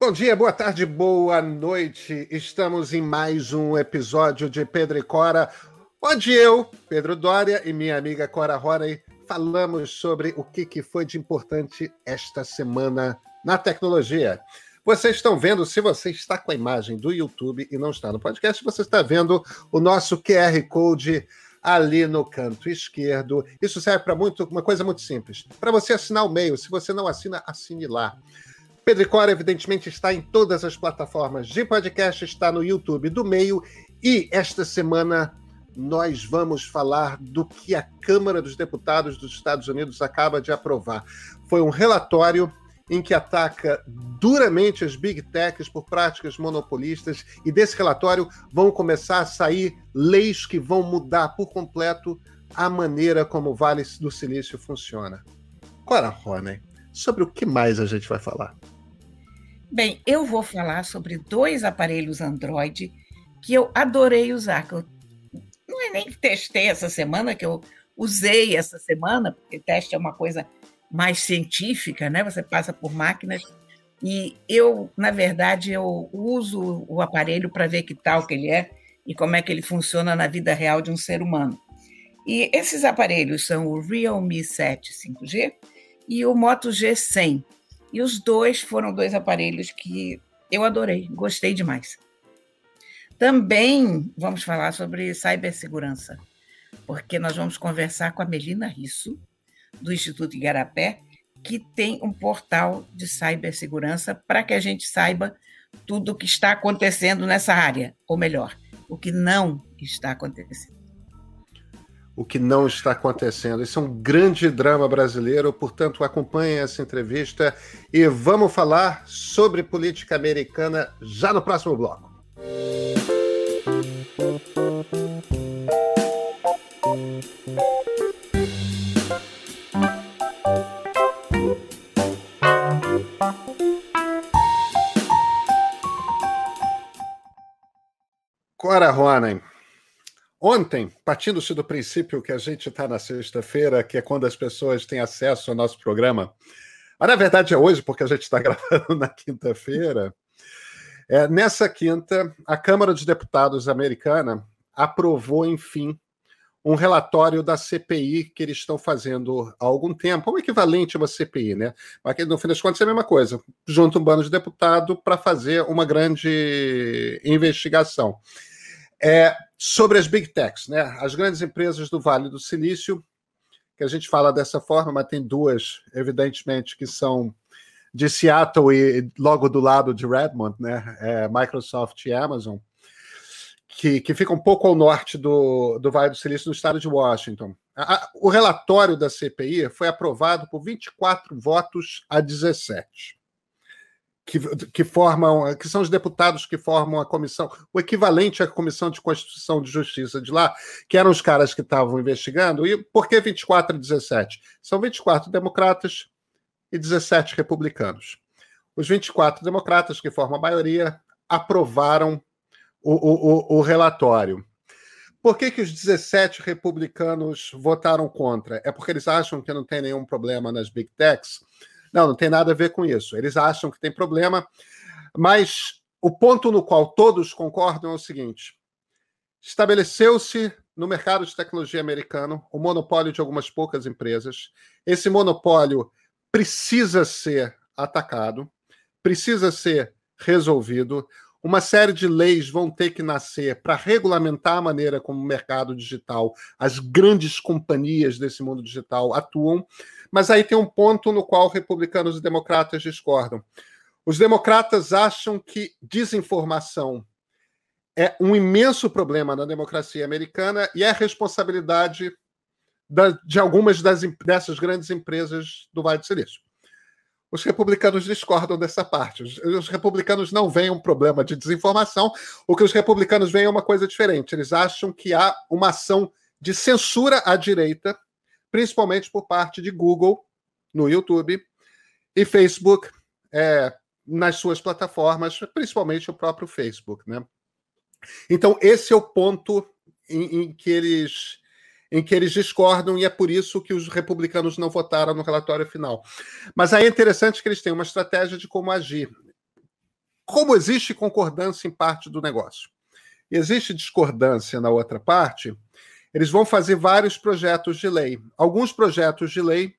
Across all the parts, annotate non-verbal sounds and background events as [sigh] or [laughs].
Bom dia, boa tarde, boa noite. Estamos em mais um episódio de Pedro e Cora, onde eu, Pedro Dória e minha amiga Cora Roney falamos sobre o que, que foi de importante esta semana na tecnologia. Vocês estão vendo, se você está com a imagem do YouTube e não está no podcast, você está vendo o nosso QR Code ali no canto esquerdo. Isso serve para muito, uma coisa muito simples. Para você assinar o e-mail. Se você não assina, assine lá. Pedro Cora, evidentemente, está em todas as plataformas de podcast, está no YouTube do meio. E esta semana nós vamos falar do que a Câmara dos Deputados dos Estados Unidos acaba de aprovar. Foi um relatório em que ataca duramente as big techs por práticas monopolistas, e desse relatório vão começar a sair leis que vão mudar por completo a maneira como o Vale do Silício funciona. Cora Rony, sobre o que mais a gente vai falar? Bem, eu vou falar sobre dois aparelhos Android que eu adorei usar, que eu não é nem que testei essa semana, que eu usei essa semana, porque teste é uma coisa mais científica, né? Você passa por máquinas e eu, na verdade, eu uso o aparelho para ver que tal que ele é e como é que ele funciona na vida real de um ser humano. E esses aparelhos são o Realme 7 5G e o Moto G100. E os dois foram dois aparelhos que eu adorei, gostei demais. Também vamos falar sobre cibersegurança, porque nós vamos conversar com a Melina Risso, do Instituto Igarapé, que tem um portal de cibersegurança para que a gente saiba tudo o que está acontecendo nessa área, ou melhor, o que não está acontecendo o que não está acontecendo. Isso é um grande drama brasileiro, portanto, acompanhe essa entrevista e vamos falar sobre política americana já no próximo bloco. Cora Ronen, Ontem, partindo-se do princípio que a gente está na sexta-feira, que é quando as pessoas têm acesso ao nosso programa, mas na verdade é hoje, porque a gente está [laughs] gravando na quinta-feira. É, nessa quinta, a Câmara dos Deputados americana aprovou, enfim, um relatório da CPI que eles estão fazendo há algum tempo, um equivalente a uma CPI, né? Mas no fim das contas é a mesma coisa. Junta um bando de deputado para fazer uma grande investigação. É, sobre as big techs, né? As grandes empresas do Vale do Silício, que a gente fala dessa forma, mas tem duas, evidentemente, que são de Seattle e logo do lado de Redmond, né? É Microsoft e Amazon, que, que fica um pouco ao norte do, do Vale do Silício, no estado de Washington. A, a, o relatório da CPI foi aprovado por 24 votos a 17 que, que formam, que são os deputados que formam a comissão, o equivalente à comissão de Constituição de Justiça de lá, que eram os caras que estavam investigando. E por que 24 e 17? São 24 democratas e 17 republicanos. Os 24 democratas, que formam a maioria, aprovaram o, o, o, relatório. Por que, que os 17 republicanos votaram contra? É porque eles acham que não tem nenhum problema nas big techs? Não, não tem nada a ver com isso. Eles acham que tem problema, mas o ponto no qual todos concordam é o seguinte: estabeleceu-se no mercado de tecnologia americano o monopólio de algumas poucas empresas. Esse monopólio precisa ser atacado, precisa ser resolvido. Uma série de leis vão ter que nascer para regulamentar a maneira como o mercado digital, as grandes companhias desse mundo digital atuam. Mas aí tem um ponto no qual republicanos e democratas discordam. Os democratas acham que desinformação é um imenso problema na democracia americana e é responsabilidade da, de algumas das, dessas grandes empresas do Vale do Silício. Os republicanos discordam dessa parte. Os, os, republicanos não veem um problema de desinformação. O que os republicanos veem é uma coisa diferente. Eles acham que há uma ação de censura à direita principalmente por parte de Google no YouTube e Facebook é, nas suas plataformas, principalmente o próprio Facebook, né? Então esse é o ponto em, em que eles em que eles discordam e é por isso que os republicanos não votaram no relatório final. Mas aí é interessante que eles têm uma estratégia de como agir. como existe concordância em parte do negócio, existe discordância na outra parte, eles vão fazer vários projetos de lei. Alguns projetos de lei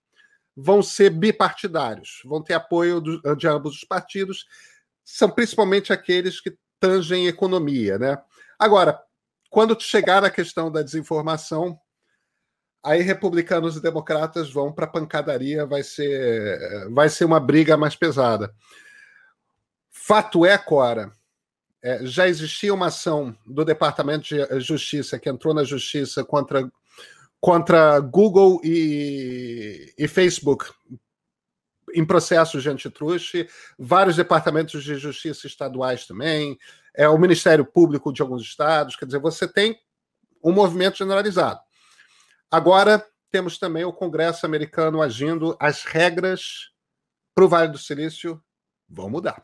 vão ser bipartidários, vão ter apoio do, de ambos os partidos, são principalmente aqueles que tangem economia, né? Agora, quando chegar a questão da desinformação, aí republicanos e democratas vão para a pancadaria, vai ser, vai ser uma briga mais pesada. Fato é, Cora, é, já existia uma ação do Departamento de Justiça que entrou na justiça contra, contra Google e, e Facebook em processos de antitruste, vários departamentos de justiça estaduais também, é o Ministério Público de alguns estados, quer dizer, você tem um movimento generalizado. Agora temos também o Congresso americano agindo, as regras para o Vale do Silício vão mudar.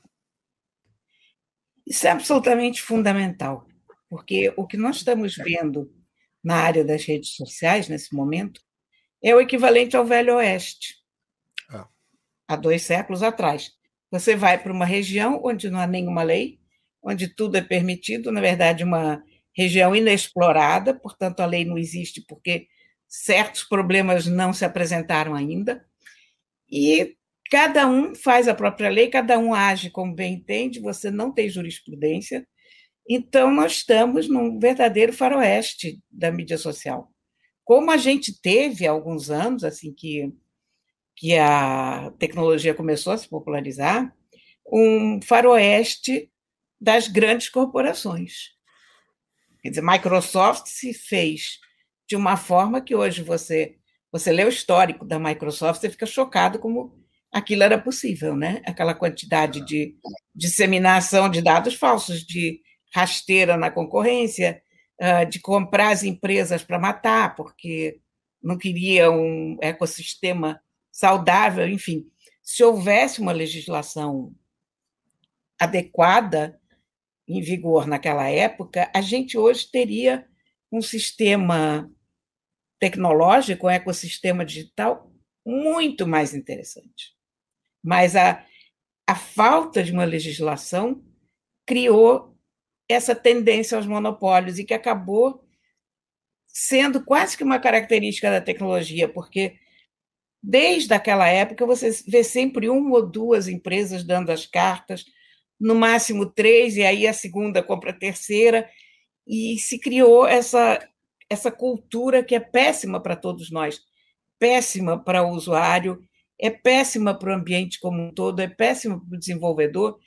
Isso é absolutamente fundamental, porque o que nós estamos vendo na área das redes sociais nesse momento é o equivalente ao Velho Oeste, ah. há dois séculos atrás. Você vai para uma região onde não há nenhuma lei, onde tudo é permitido, na verdade, uma região inexplorada, portanto, a lei não existe porque certos problemas não se apresentaram ainda, e Cada um faz a própria lei, cada um age como bem entende, você não tem jurisprudência. Então, nós estamos num verdadeiro faroeste da mídia social. Como a gente teve há alguns anos, assim que, que a tecnologia começou a se popularizar, um faroeste das grandes corporações. Quer dizer, Microsoft se fez de uma forma que hoje você você lê o histórico da Microsoft, você fica chocado como aquilo era possível, né? Aquela quantidade de disseminação de dados falsos, de rasteira na concorrência, ah, de comprar as empresas para matar, porque não queria um ecossistema saudável, enfim. Se houvesse uma legislação adequada em vigor naquela época, a gente hoje teria um sistema tecnológico, um ecossistema digital muito mais interessante. Mas a, a falta de uma legislação criou essa tendência aos monopólios e que acabou sendo quase que uma característica da tecnologia, porque desde aquela época você vê sempre uma ou duas empresas dando as cartas, no máximo três, e aí a segunda compra a terceira, e se criou essa, essa cultura que é péssima para todos nós, péssima para o usuário é péssima para o ambiente como um todo, é péssima para o desenvolvedor,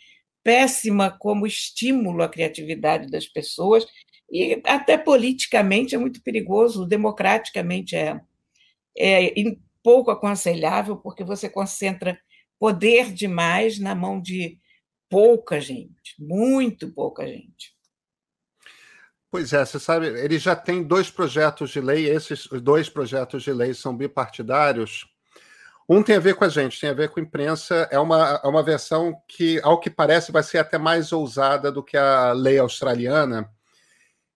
péssima como estímulo à criatividade das pessoas e até politicamente é muito perigoso, democraticamente é, é pouco aconselhável, porque você concentra poder demais na mão de pouca gente, muito pouca gente. Pois é, você sabe, ele já tem dois projetos de lei, esses dois projetos de lei são bipartidários, um tem a ver com a gente, tem a ver com a imprensa. É uma, é uma versão que, ao que parece, vai ser até mais ousada do que a lei australiana,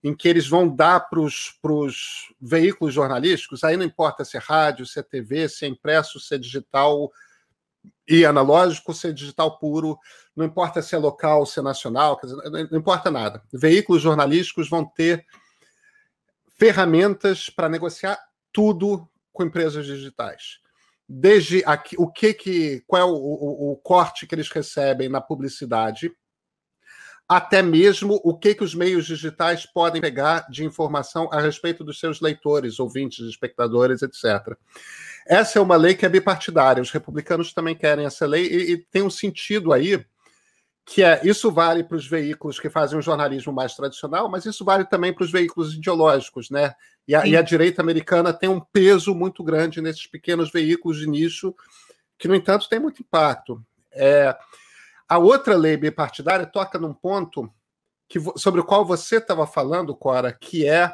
em que eles vão dar para os veículos jornalísticos, aí não importa se é rádio, se é TV, se é impresso, se é digital e analógico, se é digital puro, não importa se é local, se é nacional, dizer, não importa nada. Veículos jornalísticos vão ter ferramentas para negociar tudo com empresas digitais desde aqui, o que que qual é o, o, o, corte que eles recebem na publicidade, até mesmo o que que os meios digitais podem pegar de informação a respeito dos seus leitores, ouvintes, espectadores, etc. Essa é uma lei que é bipartidária. Os republicanos também querem essa lei e, e tem um sentido aí que é isso vale para os veículos que fazem um jornalismo mais tradicional, mas isso vale também para os veículos ideológicos, né? E a, e a, direita americana tem um peso muito grande nesses pequenos veículos de nicho, que, no entanto, tem muito impacto. É, a outra lei bipartidária toca num ponto que, sobre o qual você estava falando, Cora, que é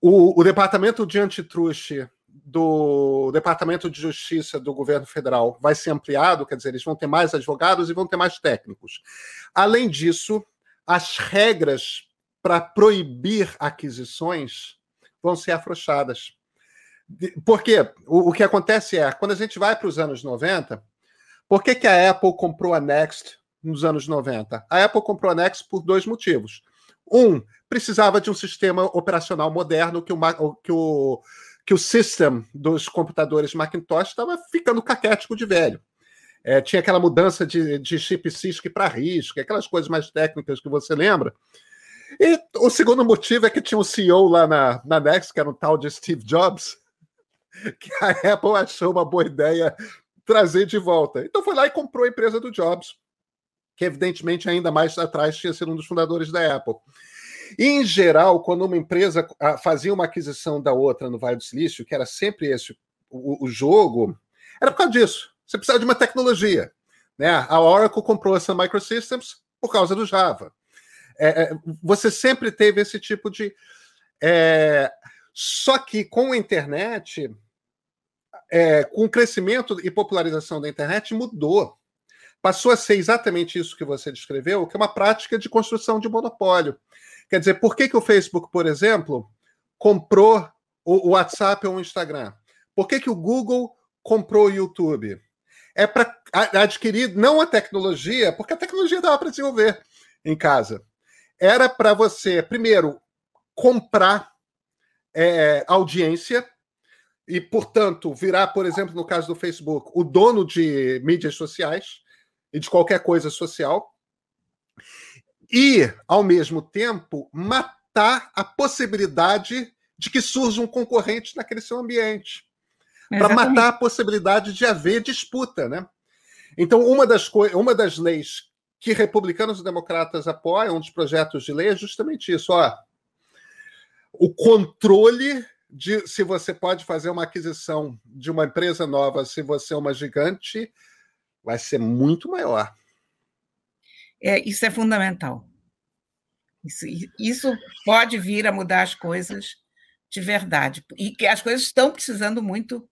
o, o Departamento de Antitruste do Departamento de Justiça do governo federal vai ser ampliado, quer dizer, eles vão ter mais advogados e vão ter mais técnicos. Além disso, as regras para proibir aquisições vão ser afrouxadas. Porque o, o que acontece é, quando a gente vai para os anos 90, por que, que a Apple comprou a Next nos anos 90? A Apple comprou a Nexus por dois motivos. Um, precisava de um sistema operacional moderno que o, que o, que o system dos computadores Macintosh estava ficando caquético de velho. É, tinha aquela mudança de, de chip CISC para RISC, aquelas coisas mais técnicas que você lembra. E o segundo motivo é que tinha um CEO lá na, na Next, que era um tal de Steve Jobs, [laughs] que a Apple achou uma boa ideia trazer de volta. Então foi lá e comprou a empresa do Jobs, que evidentemente ainda mais atrás tinha sido um dos fundadores da Apple. E, em geral, quando uma empresa ah, fazia uma aquisição da outra no Vale do Silício, que era sempre esse o, o jogo, era por causa disso. Você precisava de uma tecnologia. Né? A Oracle comprou essa Microsystems por causa do Java. É, é, você sempre teve esse tipo de. É, só que com a internet, é, com o crescimento e popularização da internet, mudou. Passou a ser exatamente isso que você descreveu, que é uma prática de construção de monopólio. Quer dizer, por que, que o Facebook, por exemplo, comprou o WhatsApp ou o Instagram? Por que, que o Google comprou o YouTube? É para adquirir não a tecnologia, porque a tecnologia dava para desenvolver em casa. Era para você, primeiro, comprar é, audiência e, portanto, virar, por exemplo, no caso do Facebook, o dono de mídias sociais e de qualquer coisa social e, ao mesmo tempo, matar a possibilidade de que surja um concorrente naquele seu ambiente. Para matar a possibilidade de haver disputa. Né? Então, uma das, uma das leis que republicanos e democratas apoiam, um dos projetos de lei, é justamente isso. Ó, o controle de se você pode fazer uma aquisição de uma empresa nova, se você é uma gigante, vai ser muito maior. É, isso é fundamental. Isso, isso pode vir a mudar as coisas de verdade. E que as coisas estão precisando muito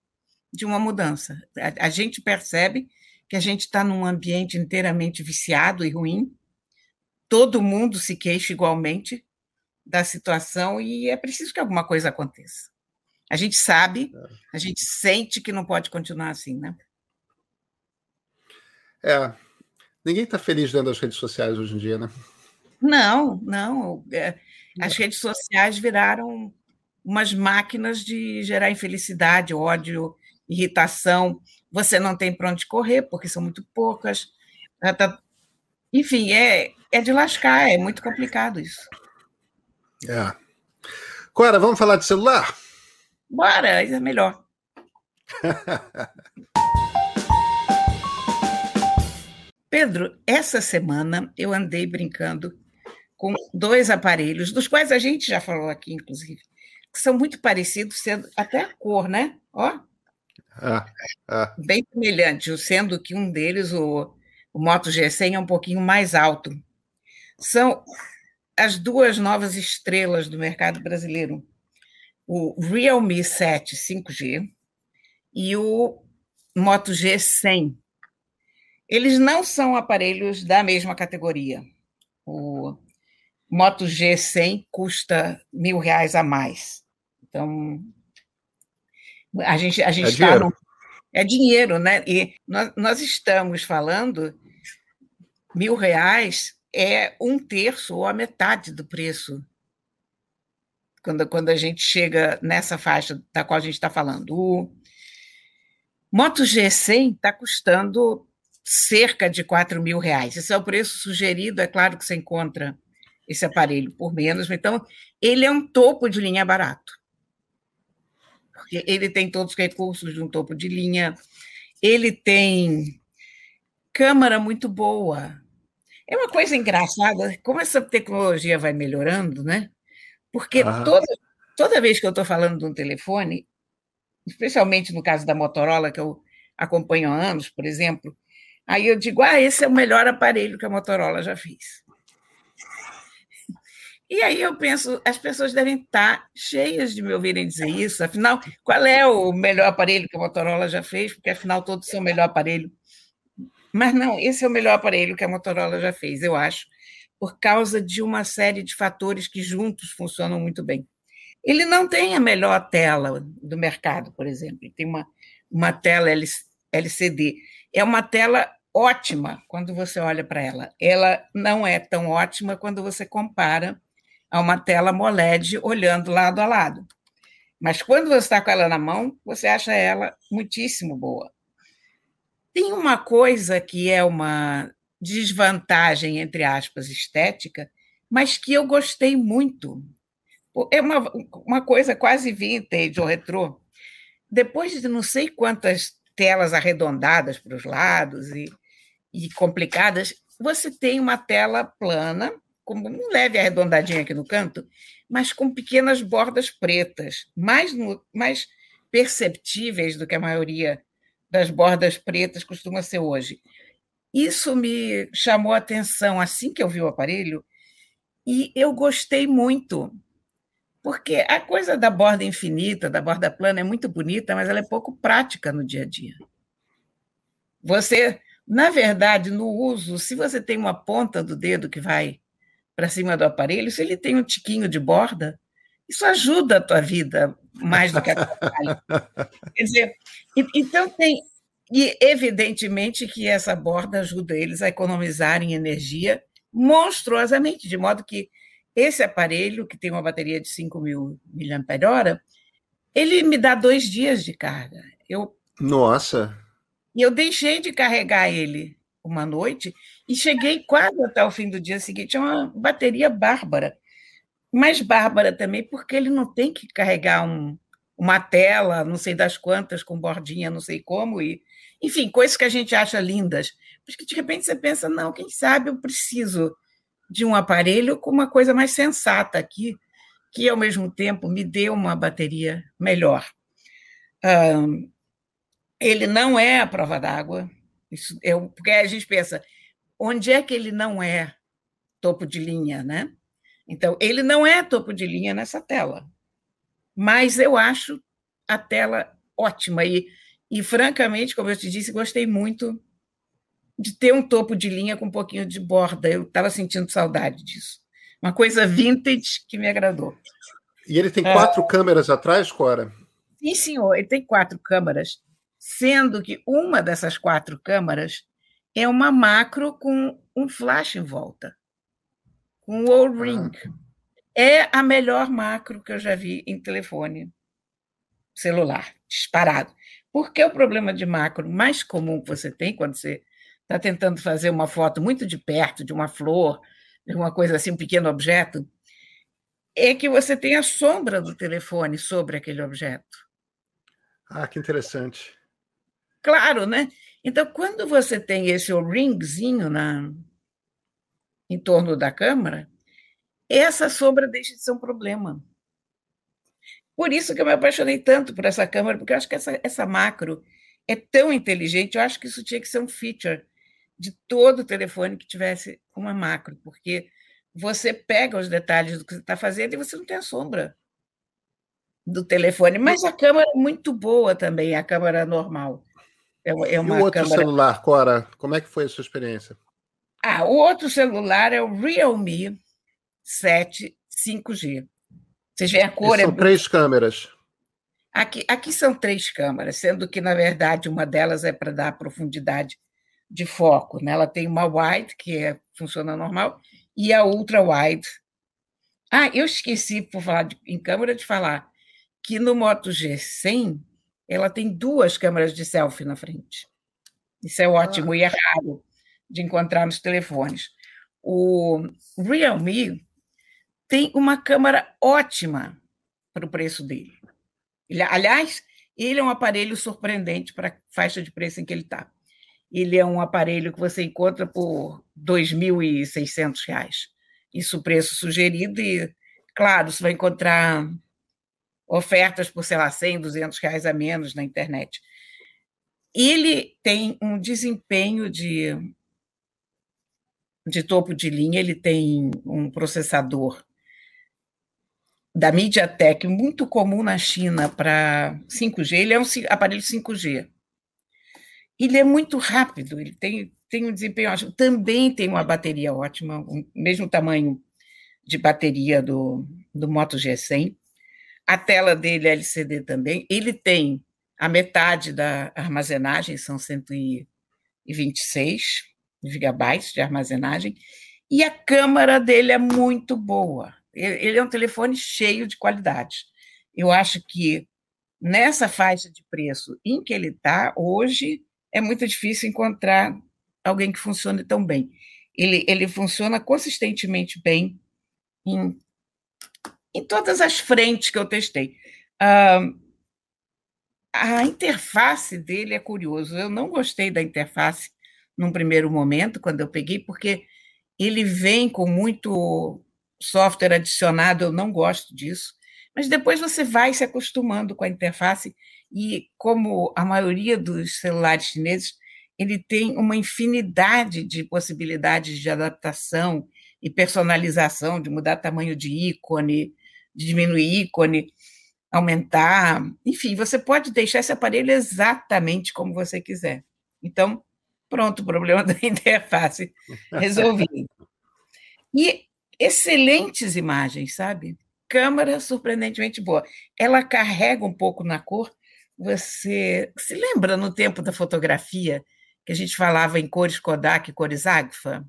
de uma mudança. A, a gente percebe que a gente está num ambiente inteiramente viciado e ruim, todo mundo se queixa igualmente da situação e é preciso que alguma coisa aconteça. A gente sabe, é. a gente sente que não pode continuar assim, né? É, Ninguém está feliz dentro das redes sociais hoje em dia, né? Não, não. É, as redes sociais viraram umas máquinas de gerar infelicidade, ódio, irritação. Você não tem para onde correr, porque são muito poucas. Tá, enfim, é, é de lascar, é muito complicado isso. É. Cora, vamos falar de celular? Bora, isso é melhor. [laughs] Pedro, essa semana eu andei brincando com dois aparelhos, dos quais a gente já falou aqui, inclusive, que são muito parecidos, sendo até a cor, né? Ó. Ah, ah. Bem semelhante, sendo que um deles, o, o Moto G100, é um pouquinho mais alto. São as duas novas estrelas do mercado brasileiro, o Realme 7 5G e o Moto G100 eles não são aparelhos da mesma categoria. O Moto G100 custa mil reais a mais. Então, a gente a gente é está dinheiro. No... é dinheiro, né? E nós, nós estamos falando mil reais é um terço ou a metade do preço quando, quando a gente chega nessa faixa da qual a gente está falando. O Moto G100 está custando cerca de 4 mil reais. Esse é o preço sugerido, é claro que você encontra esse aparelho por menos, então ele é um topo de linha barato. Porque ele tem todos os recursos de um topo de linha, ele tem câmera muito boa. É uma coisa engraçada, como essa tecnologia vai melhorando, né? Porque toda, toda vez que eu estou falando de um telefone, especialmente no caso da Motorola, que eu acompanho há anos, por exemplo, Aí eu digo, ah, esse é o melhor aparelho que a Motorola já fez. E aí eu penso, as pessoas devem estar cheias de me ouvirem dizer isso. Afinal, qual é o melhor aparelho que a Motorola já fez? Porque afinal todos são o melhor aparelho. Mas não, esse é o melhor aparelho que a Motorola já fez, eu acho, por causa de uma série de fatores que juntos funcionam muito bem. Ele não tem a melhor tela do mercado, por exemplo. Ele tem uma, uma tela LCD. É uma tela ótima quando você olha para ela. Ela não é tão ótima quando você compara a uma tela AMOLED olhando lado a lado. Mas quando você está com ela na mão, você acha ela muitíssimo boa. Tem uma coisa que é uma desvantagem, entre aspas, estética, mas que eu gostei muito. É uma, uma coisa quase vintage ou retrô. Depois de não sei quantas telas arredondadas para os lados e e complicadas, você tem uma tela plana, com um leve arredondadinho aqui no canto, mas com pequenas bordas pretas, mais, no, mais perceptíveis do que a maioria das bordas pretas costuma ser hoje. Isso me chamou a atenção assim que eu vi o aparelho e eu gostei muito, porque a coisa da borda infinita, da borda plana, é muito bonita, mas ela é pouco prática no dia a dia. Você na verdade, no uso, se você tem uma ponta do dedo que vai para cima do aparelho, se ele tem um tiquinho de borda, isso ajuda a tua vida mais do que atrapalha. [laughs] Quer dizer, então tem. E evidentemente que essa borda ajuda eles a economizarem energia monstruosamente, de modo que esse aparelho, que tem uma bateria de 5 mil mAh, ele me dá dois dias de carga. Eu, Nossa! E eu deixei de carregar ele uma noite e cheguei quase até o fim do dia seguinte. É uma bateria bárbara. Mais bárbara também, porque ele não tem que carregar um, uma tela, não sei das quantas, com bordinha, não sei como, e enfim, coisas que a gente acha lindas. Mas que de repente você pensa, não, quem sabe eu preciso de um aparelho com uma coisa mais sensata aqui, que ao mesmo tempo me dê uma bateria melhor. Um, ele não é a prova d'água. Isso é porque a gente pensa onde é que ele não é topo de linha, né? Então ele não é topo de linha nessa tela, mas eu acho a tela ótima e, e francamente, como eu te disse, gostei muito de ter um topo de linha com um pouquinho de borda. Eu estava sentindo saudade disso. Uma coisa vintage que me agradou. E ele tem quatro é... câmeras atrás, Cora? Sim, senhor. Ele tem quatro câmeras sendo que uma dessas quatro câmaras é uma macro com um flash em volta, com um wall ring. É a melhor macro que eu já vi em telefone celular, disparado. Porque o problema de macro mais comum que você tem quando você está tentando fazer uma foto muito de perto de uma flor, de uma coisa assim, um pequeno objeto, é que você tem a sombra do telefone sobre aquele objeto. Ah, que interessante claro, né? Então, quando você tem esse ringzinho na, em torno da câmara, essa sombra deixa de ser um problema. Por isso que eu me apaixonei tanto por essa câmera, porque eu acho que essa, essa macro é tão inteligente, eu acho que isso tinha que ser um feature de todo telefone que tivesse uma macro, porque você pega os detalhes do que você está fazendo e você não tem a sombra do telefone. Mas a câmera é muito boa também, a câmera normal. É, é uma e o outro câmera... celular, Cora, como é que foi a sua experiência? Ah, o outro celular é o Realme 7 5G. Vocês veem a cor. E são é... três câmeras. Aqui, aqui são três câmeras, sendo que, na verdade, uma delas é para dar profundidade de foco. Né? Ela tem uma wide, que é, funciona normal, e a ultra wide. Ah, eu esqueci, por falar de, em câmera, de falar que no Moto G100 ela tem duas câmeras de selfie na frente. Isso é ótimo ah. e é raro de encontrar nos telefones. O Realme tem uma câmera ótima para o preço dele. Ele, aliás, ele é um aparelho surpreendente para a faixa de preço em que ele está. Ele é um aparelho que você encontra por R$ 2.600. Isso o preço sugerido e, claro, você vai encontrar ofertas por, sei lá, 100, 200 reais a menos na internet. Ele tem um desempenho de, de topo de linha, ele tem um processador da MediaTek muito comum na China para 5G, ele é um aparelho 5G. Ele é muito rápido, ele tem, tem um desempenho ótimo. Também tem uma bateria ótima, o mesmo tamanho de bateria do, do Moto G100. A tela dele é LCD também. Ele tem a metade da armazenagem, são 128 226 gigabytes de armazenagem, e a câmera dele é muito boa. Ele é um telefone cheio de qualidade. Eu acho que nessa faixa de preço em que ele está, hoje, é muito difícil encontrar alguém que funcione tão bem. Ele, ele funciona consistentemente bem em, em todas as frentes que eu testei. Uh, a interface dele é curioso. Eu não gostei da interface num primeiro momento, quando eu peguei, porque ele vem com muito software adicionado, eu não gosto disso. Mas depois você vai se acostumando com a interface e como a maioria dos celulares chineses, ele tem uma infinidade de possibilidades de adaptação e personalização, de mudar tamanho de ícone, diminuir ícone, aumentar, enfim, você pode deixar esse aparelho exatamente como você quiser. Então, pronto, o problema [laughs] da interface resolvido. E excelentes imagens, sabe? Câmera surpreendentemente boa. Ela carrega um pouco na cor. Você se lembra no tempo da fotografia que a gente falava em cores Kodak e cores Agfa?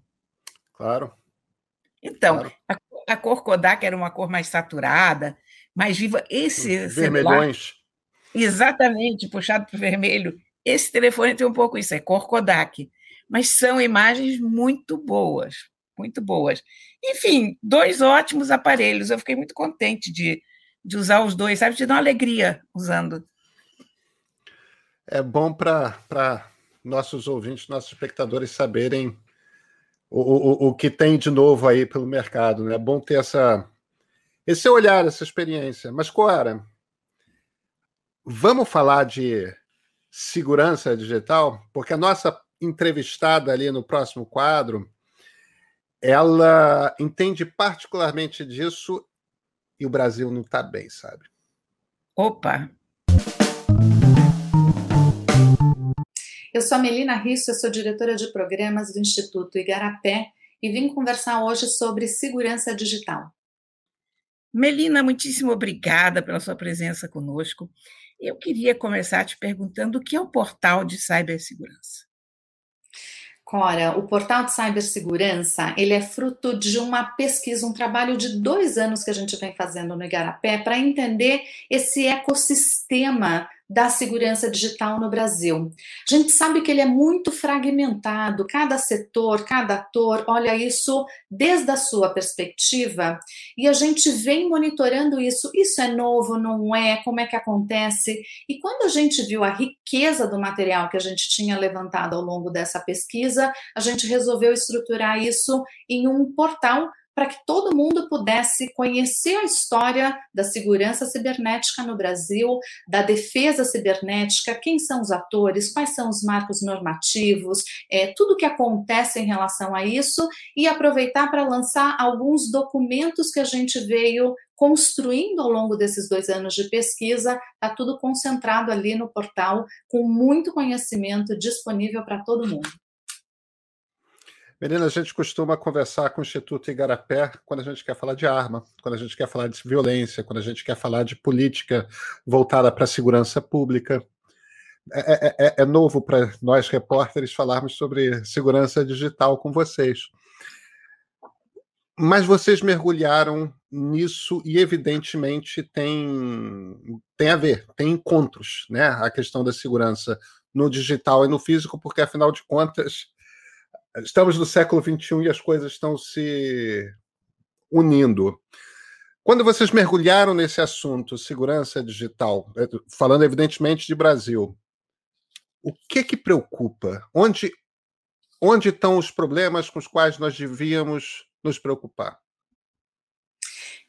Claro. Então, claro. A, a, cor Kodak era uma cor mais saturada, mais viva. Esse Vermelhões. Celular, exatamente, puxado para o vermelho. Esse telefone tem um pouco isso, é cor Kodak. Mas são imagens muito boas, muito boas. Enfim, dois ótimos aparelhos. Eu fiquei muito contente de, de usar os dois, sabe? De dar uma alegria usando. É bom para nossos ouvintes, nossos espectadores saberem o, o, o que tem de novo aí pelo mercado. Né? É bom ter essa, esse olhar, essa experiência. Mas, Coara, vamos falar de segurança digital? Porque a nossa entrevistada ali no próximo quadro, ela entende particularmente disso e o Brasil não está bem, sabe? Opa! Eu sou a Melina Risso, eu sou diretora de programas do Instituto Igarapé e vim conversar hoje sobre segurança digital. Melina, muitíssimo obrigada pela sua presença conosco. Eu queria começar te perguntando o que é o portal de cibersegurança. Cora, o portal de cibersegurança ele é fruto de uma pesquisa, um trabalho de dois anos que a gente vem fazendo no Igarapé para entender esse ecossistema da segurança digital no Brasil. A gente sabe que ele é muito fragmentado, cada setor, cada ator olha isso desde a sua perspectiva e a gente vem monitorando isso. Isso é novo, não é? Como é que acontece? E quando a gente viu a riqueza do material que a gente tinha levantado ao longo dessa pesquisa, a gente resolveu estruturar isso em um portal para que todo mundo pudesse conhecer a história da segurança cibernética no Brasil, da defesa cibernética, quem são os atores, quais são os marcos normativos, é, tudo o que acontece em relação a isso e aproveitar para lançar alguns documentos que a gente veio construindo ao longo desses dois anos de pesquisa, está tudo concentrado ali no portal, com muito conhecimento disponível para todo mundo. Menina, a gente costuma conversar com o Instituto Igarapé quando a gente quer falar de arma, quando a gente quer falar de violência, quando a gente quer falar de política voltada para a segurança pública. É, é, é, é novo para nós repórteres falarmos sobre segurança digital com vocês. Mas vocês mergulharam nisso e, evidentemente, tem, tem a ver, tem encontros, né? A questão da segurança no digital e no físico, porque, afinal de contas, Estamos no século XXI e as coisas estão se unindo. Quando vocês mergulharam nesse assunto, segurança digital, é, falando evidentemente de Brasil, o que que preocupa? Onde, onde estão os problemas com os quais nós devíamos nos preocupar?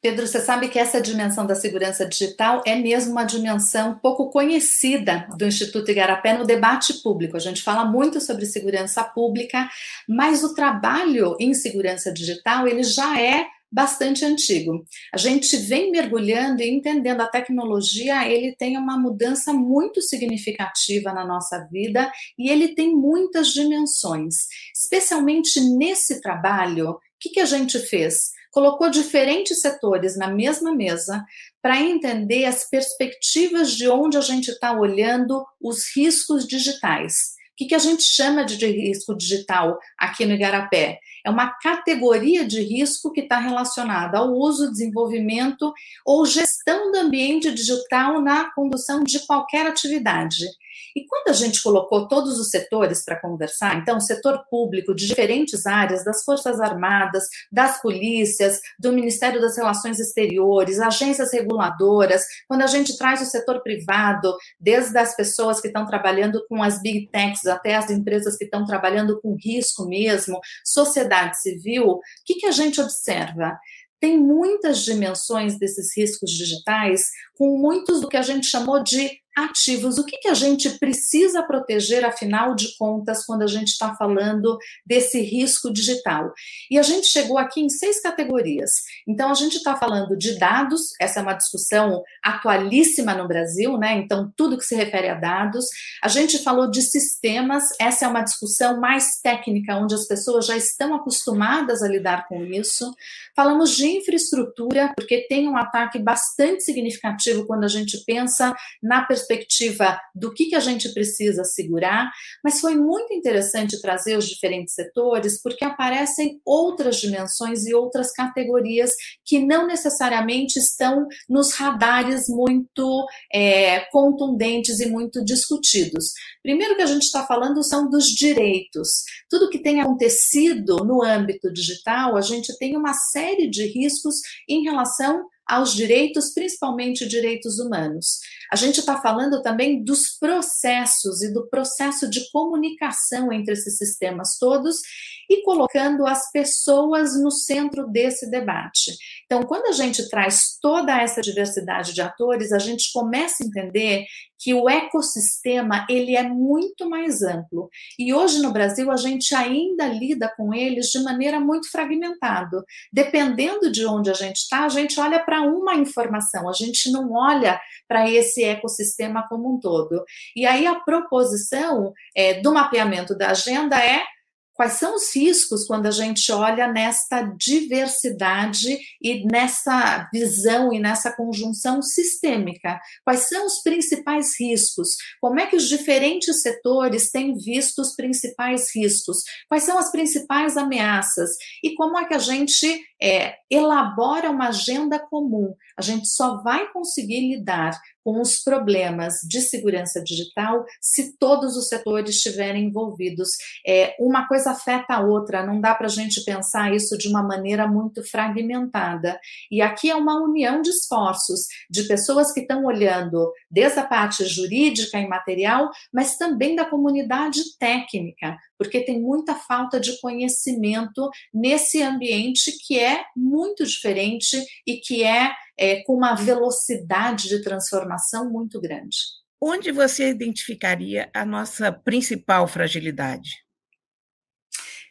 Pedro, você sabe que essa dimensão da segurança digital é mesmo uma dimensão pouco conhecida do Instituto Igarapé no debate público. A gente fala muito sobre segurança pública, mas o trabalho em segurança digital ele já é bastante antigo. A gente vem mergulhando e entendendo a tecnologia, ele tem uma mudança muito significativa na nossa vida e ele tem muitas dimensões. Especialmente nesse trabalho, o que, que a gente fez? Colocou diferentes setores na mesma mesa para entender as perspectivas de onde a gente está olhando os riscos digitais. que, que a gente chama de, de risco digital aqui no Igarapé? É uma categoria de risco que está relacionada ao uso, desenvolvimento ou gestão do ambiente digital na condução de qualquer atividade. E quando a gente colocou todos os setores para conversar, então, o setor público de diferentes áreas, das Forças Armadas, das polícias, do Ministério das Relações Exteriores, agências reguladoras, quando a gente traz o setor privado, desde as pessoas que estão trabalhando com as big techs até as empresas que estão trabalhando com risco mesmo, sociedade civil, o que, que a gente observa? tem muitas dimensões desses riscos digitais, com muitos do que a gente chamou de ativos. O que, que a gente precisa proteger, afinal de contas, quando a gente está falando desse risco digital? E a gente chegou aqui em seis categorias. Então, a gente está falando de dados, essa é uma discussão atualíssima no Brasil, né? Então, tudo que se refere a dados. A gente falou de sistemas, essa é uma discussão mais técnica, onde as pessoas já estão acostumadas a lidar com isso. Falamos de infraestrutura, porque tem um ataque bastante significativo quando a gente pensa na perspectiva perspectiva do que, que a gente precisa segurar, mas foi muito interessante trazer os diferentes setores, porque aparecem outras dimensões e outras categorias que não necessariamente estão nos radares muito é, contundentes e muito discutidos. Primeiro que a gente está falando são dos direitos. Tudo que tem acontecido no âmbito digital, a gente tem uma série de riscos em relação aos direitos, principalmente direitos humanos. A gente está falando também dos processos e do processo de comunicação entre esses sistemas todos e colocando as pessoas no centro desse debate. Então, quando a gente traz toda essa diversidade de atores, a gente começa a entender que o ecossistema ele é muito mais amplo. E hoje no Brasil a gente ainda lida com eles de maneira muito fragmentada. Dependendo de onde a gente está, a gente olha para uma informação, a gente não olha para esse ecossistema como um todo. E aí a proposição é, do mapeamento da agenda é Quais são os riscos quando a gente olha nesta diversidade e nessa visão e nessa conjunção sistêmica? Quais são os principais riscos? Como é que os diferentes setores têm visto os principais riscos? Quais são as principais ameaças? E como é que a gente é, elabora uma agenda comum? A gente só vai conseguir lidar com os problemas de segurança digital se todos os setores estiverem envolvidos. É, uma coisa afeta a outra, não dá para a gente pensar isso de uma maneira muito fragmentada. E aqui é uma união de esforços de pessoas que estão olhando desde a parte jurídica e material, mas também da comunidade técnica, porque tem muita falta de conhecimento nesse ambiente que é muito diferente e que é é, com uma velocidade de transformação muito grande. Onde você identificaria a nossa principal fragilidade?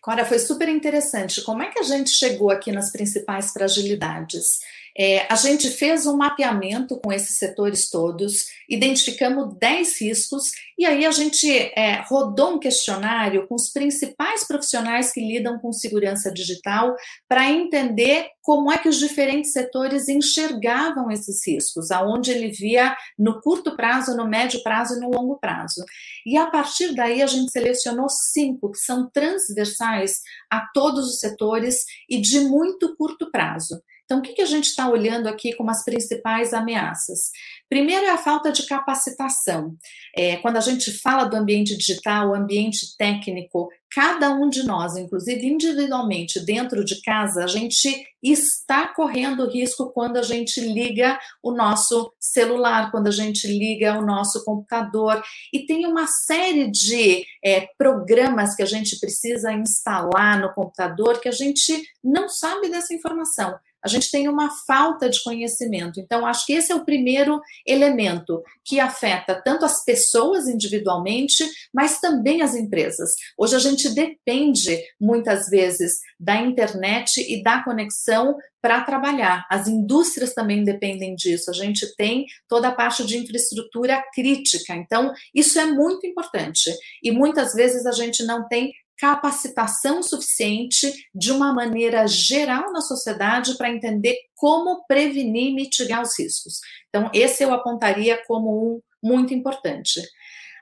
Cora, foi super interessante. Como é que a gente chegou aqui nas principais fragilidades? É, a gente fez um mapeamento com esses setores todos, identificamos 10 riscos e aí a gente é, rodou um questionário com os principais profissionais que lidam com segurança digital para entender como é que os diferentes setores enxergavam esses riscos, aonde ele via no curto prazo, no médio prazo e no longo prazo. E a partir daí a gente selecionou cinco que são transversais a todos os setores e de muito curto prazo. Então, o que, que a gente está olhando aqui como as principais ameaças? Primeiro é a falta de capacitação. É, quando a gente fala do ambiente digital, ambiente técnico, cada um de nós, inclusive individualmente, dentro de casa, a gente está correndo risco quando a gente liga o nosso celular, quando a gente liga o nosso computador. E tem uma série de é, programas que a gente precisa instalar no computador que a gente não sabe dessa informação a gente tem uma falta de conhecimento. Então, acho que esse é o primeiro elemento que afeta tanto as pessoas individualmente, mas também as empresas. Hoje a gente depende muitas vezes da internet e da conexão para trabalhar. As indústrias também dependem disso. A gente tem toda a parte de infraestrutura crítica. Então, isso é muito importante. E muitas vezes a gente não tem capacitação suficiente de uma maneira geral na sociedade para entender como prevenir e mitigar os riscos. Então, esse eu apontaria como um muito importante.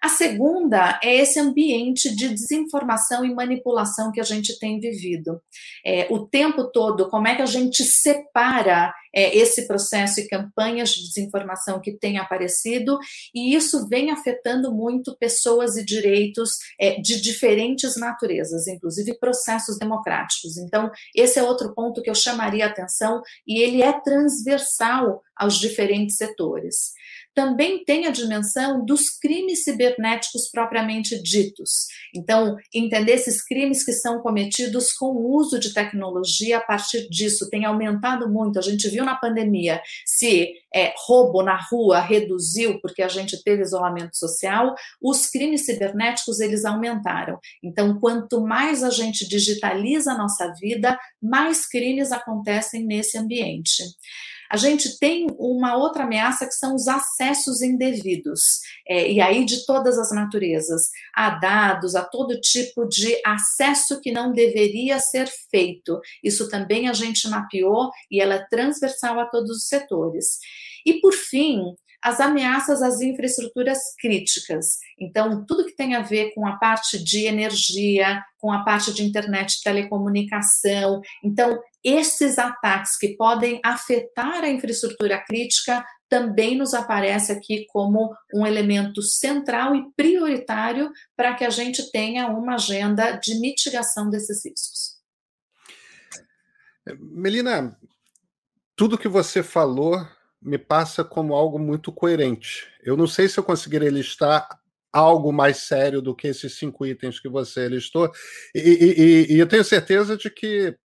A segunda é esse ambiente de desinformação e manipulação que a gente tem vivido. É, o tempo todo, como é que a gente separa é, esse processo e campanhas de desinformação que têm aparecido, e isso vem afetando muito pessoas e direitos é, de diferentes naturezas, inclusive processos democráticos. Então, esse é outro ponto que eu chamaria a atenção, e ele é transversal aos diferentes setores também tem a dimensão dos crimes cibernéticos propriamente ditos. Então, entender esses crimes que são cometidos com o uso de tecnologia a partir disso tem aumentado muito. A gente viu na pandemia se é, roubo na rua reduziu porque a gente teve isolamento social, os crimes cibernéticos eles aumentaram. Então, quanto mais a gente digitaliza a nossa vida, mais crimes acontecem nesse ambiente. A gente tem uma outra ameaça que são os acessos indevidos, é, e aí de todas as naturezas, a dados, a todo tipo de acesso que não deveria ser feito. Isso também a gente mapeou e ela é transversal a todos os setores. E por fim, as ameaças às infraestruturas críticas. Então, tudo que tem a ver com a parte de energia, com a parte de internet, telecomunicação. Então, esses ataques que podem afetar a infraestrutura crítica também nos aparece aqui como um elemento central e prioritário para que a gente tenha uma agenda de mitigação desses riscos. Melina, tudo que você falou me passa como algo muito coerente. Eu não sei se eu conseguiria listar algo mais sério do que esses cinco itens que você listou, e, e, e eu tenho certeza de que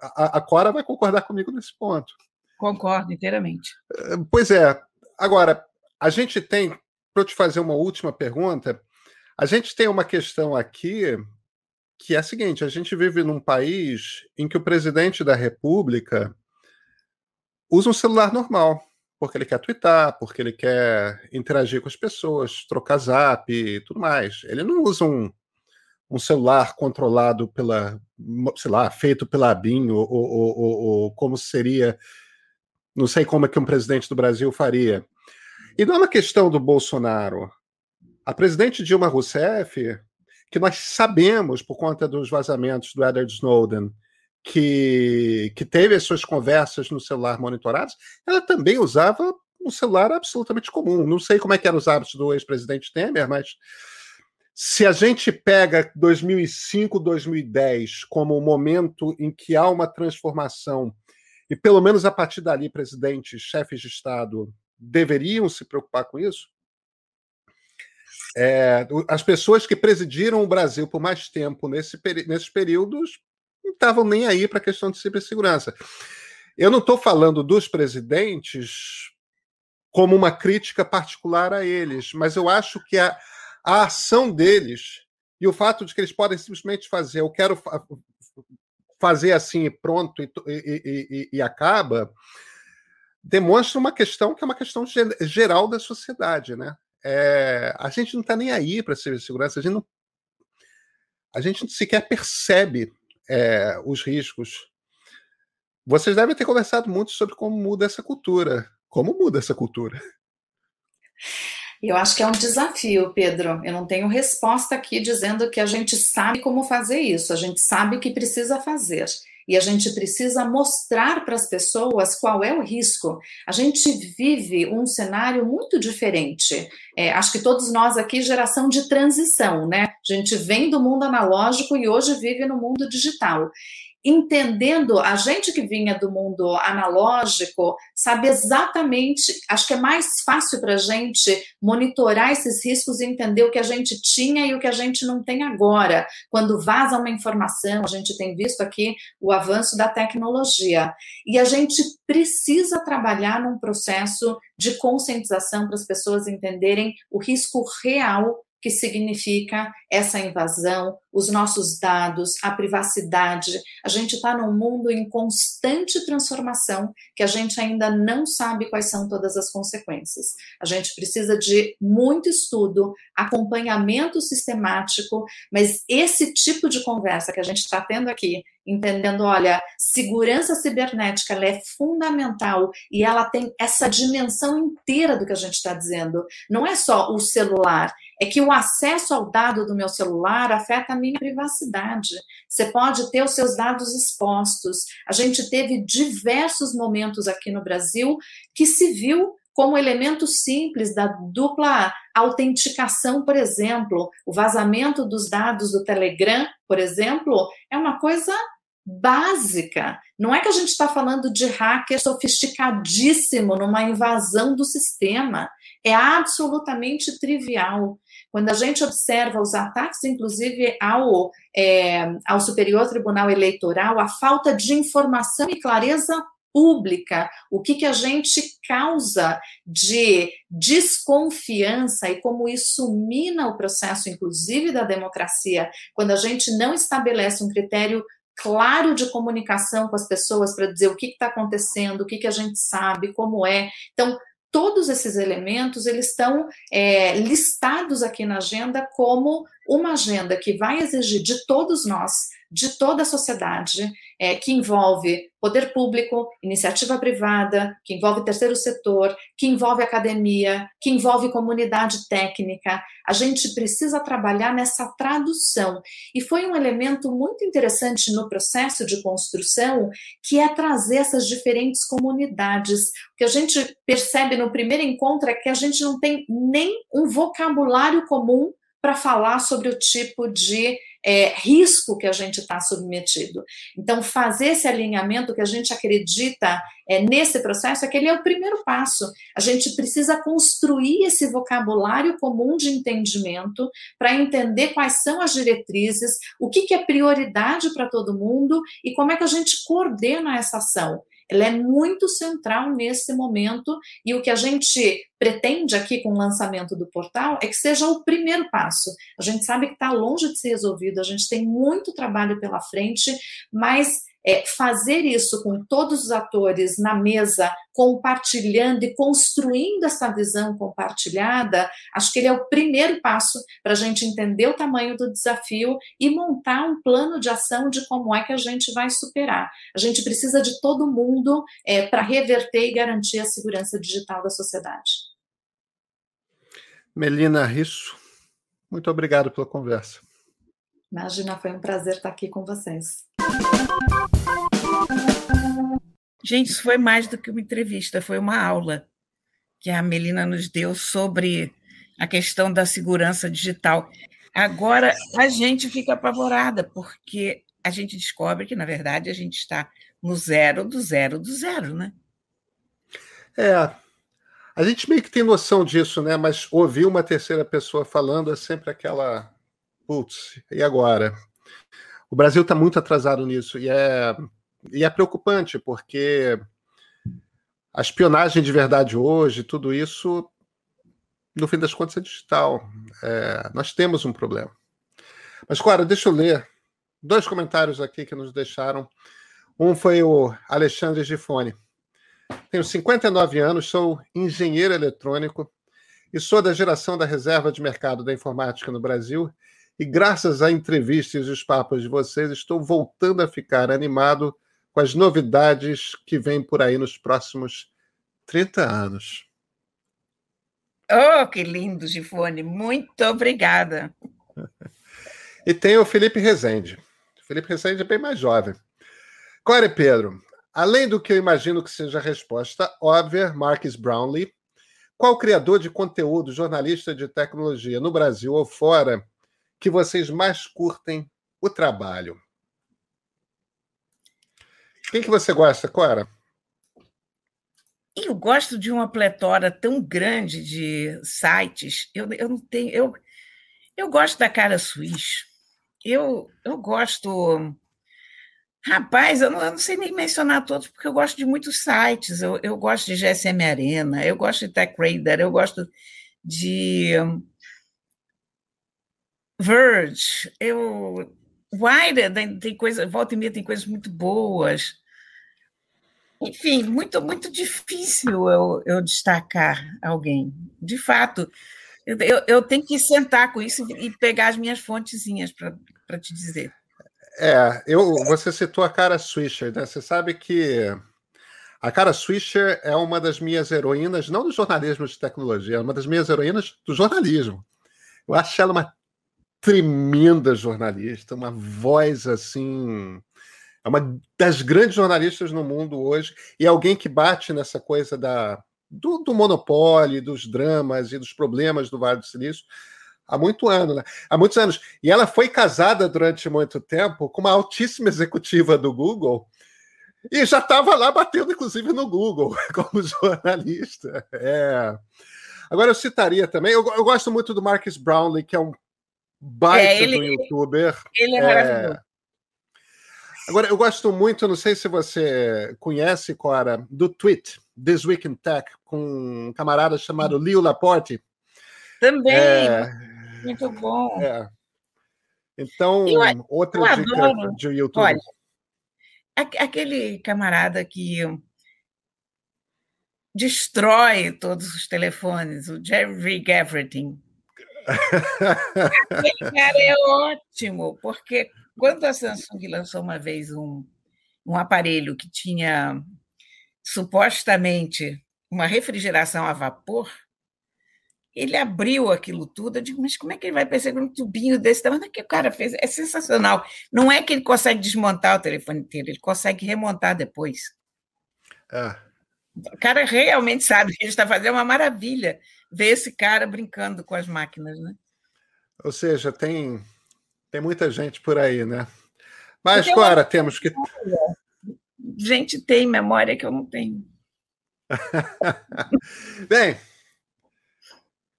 a, a, Cora vai concordar comigo nesse ponto. Concordo inteiramente. Eh, pois é. Agora, a gente tem, para eu te fazer uma última pergunta, a gente tem uma questão aqui que é a seguinte: a gente vive num país em que o presidente da República usa um celular normal porque ele quer twittar, porque ele quer interagir com as pessoas, trocar zap e tudo mais. Ele não usa um, um celular controlado pela, sei lá, feito pela ABIN, ou, ou, ou, ou, como seria, não sei como é que um presidente do Brasil faria. E não é uma questão do Bolsonaro. A presidente Dilma Rousseff, que nós sabemos por conta dos vazamentos do Edward Snowden, que, que teve as suas conversas no celular monitoradas, ela também usava um celular absolutamente comum. Não sei como é que eram os hábitos do ex-presidente Temer, mas se a gente pega 2005, 2010 como o momento em que há uma transformação, e pelo menos a partir dali presidentes, chefes de Estado deveriam se preocupar com isso, é, as pessoas que presidiram o Brasil por mais tempo nesse, nesses períodos não estavam nem aí para a questão de cibersegurança. Eu não estou falando dos presidentes como uma crítica particular a eles, mas eu acho que a, a ação deles e o fato de que eles podem simplesmente fazer, eu quero fa fazer assim e pronto e, e, e, acaba, demonstra uma questão que é uma questão geral da sociedade, né? É, a gente não está nem aí para a cibersegurança, a gente não, a gente sequer percebe é, os riscos. Vocês devem ter conversado muito sobre como muda essa cultura. Como muda essa cultura? Eu acho que é um desafio, Pedro. Eu não tenho resposta aqui dizendo que a gente sabe como fazer isso, a gente sabe o que precisa fazer. E a gente precisa mostrar para as pessoas qual é o risco. A gente vive um cenário muito diferente. É, acho que todos nós aqui, geração de transição, né? A gente vem do mundo analógico e hoje vive no mundo digital entendendo, a gente que vinha do mundo analógico, sabe exatamente, acho que é mais fácil para a gente monitorar esses riscos e entender o que a gente tinha e o que a gente não tem agora. Quando vaza uma informação, a gente tem visto aqui o avanço da tecnologia. E a gente precisa trabalhar num processo de conscientização para as pessoas entenderem o risco real que significa essa invasão, os nossos dados, a privacidade. A gente está num mundo em constante transformação que a gente ainda não sabe quais são todas as consequências. A gente precisa de muito estudo, acompanhamento sistemático, mas esse tipo de conversa que a gente está tendo aqui entendendo, olha, segurança cibernética ela é fundamental e ela tem essa dimensão inteira do que a gente está dizendo. Não é só o celular, é que o acesso ao dado do meu celular afeta a minha privacidade. Você pode ter os seus dados expostos. A gente teve diversos momentos aqui no Brasil que se viu como elemento simples da dupla autenticação, por exemplo, o vazamento dos dados do Telegram, por exemplo, é uma coisa básica. Não é que a gente está falando de hacker sofisticadíssimo numa invasão do sistema. É absolutamente trivial. Quando a gente observa os ataques, inclusive ao, é, ao Superior Tribunal Eleitoral, a falta de informação e clareza pública, o que, que a gente causa de desconfiança e como isso mina o processo, inclusive da democracia, quando a gente não estabelece um critério claro de comunicação com as pessoas para dizer o que está acontecendo, o que, que a gente sabe, como é. Então, todos esses elementos eles estão é, listados aqui na agenda como uma agenda que vai exigir de todos nós, de toda a sociedade, é, que envolve poder público, iniciativa privada, que envolve terceiro setor, que envolve academia, que envolve comunidade técnica. A gente precisa trabalhar nessa tradução. E foi um elemento muito interessante no processo de construção, que é trazer essas diferentes comunidades. O que a gente percebe no primeiro encontro é que a gente não tem nem um vocabulário comum para falar sobre o tipo de é, risco que a gente está submetido. Então, fazer esse alinhamento que a gente acredita é, nesse processo, é que ele é o primeiro passo. A gente precisa construir esse vocabulário comum de entendimento para entender quais são as diretrizes, o que, que é prioridade para todo mundo e como é que a gente coordena essa ação ela é muito central nesse momento e o que a gente pretende aqui com o lançamento do portal é que seja o primeiro passo. A gente sabe que está longe de ser resolvido, a gente tem muito trabalho pela frente, mas é, fazer isso com todos os atores na mesa, compartilhando e construindo essa visão compartilhada, acho que ele é o primeiro passo para a gente entender o tamanho do desafio e montar um plano de ação de como é que a gente vai superar. A gente precisa de todo mundo é, para reverter e garantir a segurança digital da sociedade. Melina Risso, muito obrigado pela conversa. Imagina, foi um prazer estar aqui com vocês. Gente, isso foi mais do que uma entrevista, foi uma aula que a Melina nos deu sobre a questão da segurança digital. Agora a gente fica apavorada, porque a gente descobre que, na verdade, a gente está no zero do zero do zero, né? É, a gente meio que tem noção disso, né? Mas ouvir uma terceira pessoa falando é sempre aquela putz, e agora? O Brasil está muito atrasado nisso e é, e é preocupante, porque a espionagem de verdade hoje, tudo isso, no fim das contas, é digital. É, nós temos um problema. Mas, Clara, deixa eu ler dois comentários aqui que nos deixaram. Um foi o Alexandre Gifone. Tenho 59 anos, sou engenheiro eletrônico e sou da geração da reserva de mercado da informática no Brasil e graças à entrevista e os papos de vocês, estou voltando a ficar animado com as novidades que vêm por aí nos próximos 30 anos. Oh, que lindo, Gifone. Muito obrigada. [laughs] e tem o Felipe Rezende. O Felipe Rezende é bem mais jovem. Core Pedro, além do que eu imagino que seja a resposta óbvia, Marcus Brownlee, qual criador de conteúdo, jornalista de tecnologia no Brasil ou fora que vocês mais curtem o trabalho? Quem que você gosta, Cora? Eu gosto de uma pletora tão grande de sites. Eu, eu não tenho. Eu, eu gosto da cara Suíça. Eu, eu gosto. Rapaz, eu não, eu não, sei nem mencionar todos, porque eu gosto de muitos sites. Eu, eu gosto de GSM Arena, eu gosto de TechRadar, eu gosto de Verge, eu. Wired tem coisa, volta e meia tem coisas muito boas. Enfim, muito, muito difícil eu, eu destacar alguém. De fato, eu, eu tenho que sentar com isso e pegar as minhas fontezinhas para te dizer. É, eu, você citou a Cara Swisher, né? Você sabe que a Cara Swisher é uma das minhas heroínas, não do jornalismo de tecnologia, é uma das minhas heroínas do jornalismo. Eu acho ela uma tremenda jornalista, uma voz assim. É uma das grandes jornalistas no mundo hoje e alguém que bate nessa coisa da, do, do monopólio, dos dramas e dos problemas do Vale do Silício há muito ano, né? Há muitos anos. E ela foi casada durante muito tempo com uma altíssima executiva do Google e já estava lá batendo, inclusive, no Google, [laughs] como jornalista. É. Agora, eu citaria também, eu, eu, gosto muito do Marcus Brownlee, que é um baita é, ele, do youtuber. Ele é, é maravilhoso. Agora, eu gosto muito, não sei se você conhece, Cora, do tweet This Week in Tech, com um camarada chamado Leo Laporte. Também, é, muito bom. É. Então, eu, outra eu dica adoro. de YouTube. Olha, aquele camarada que destrói todos os telefones, o Jerry Everything. [laughs] Aquele cara é ótimo, porque quando a Samsung lançou uma vez um, um aparelho que tinha supostamente uma refrigeração a vapor, ele abriu aquilo tudo. Eu digo, mas como é que ele vai perceber um tubinho desse tamanho? Que o cara fez? É sensacional. Não é que ele consegue desmontar o telefone inteiro, ele consegue remontar depois. É. O cara realmente sabe que ele está fazendo uma maravilha ver esse cara brincando com as máquinas, né? Ou seja, tem, tem muita gente por aí, né? Mas, Clara, temos que. Gente tem memória que eu não tenho. [laughs] Bem,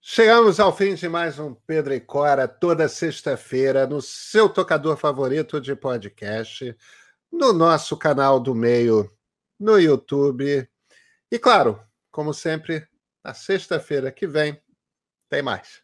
Chegamos ao fim de mais um Pedro e Cora, toda sexta-feira, no seu tocador favorito de podcast, no nosso canal do Meio, no YouTube. E, claro, como sempre, na sexta-feira que vem, tem mais.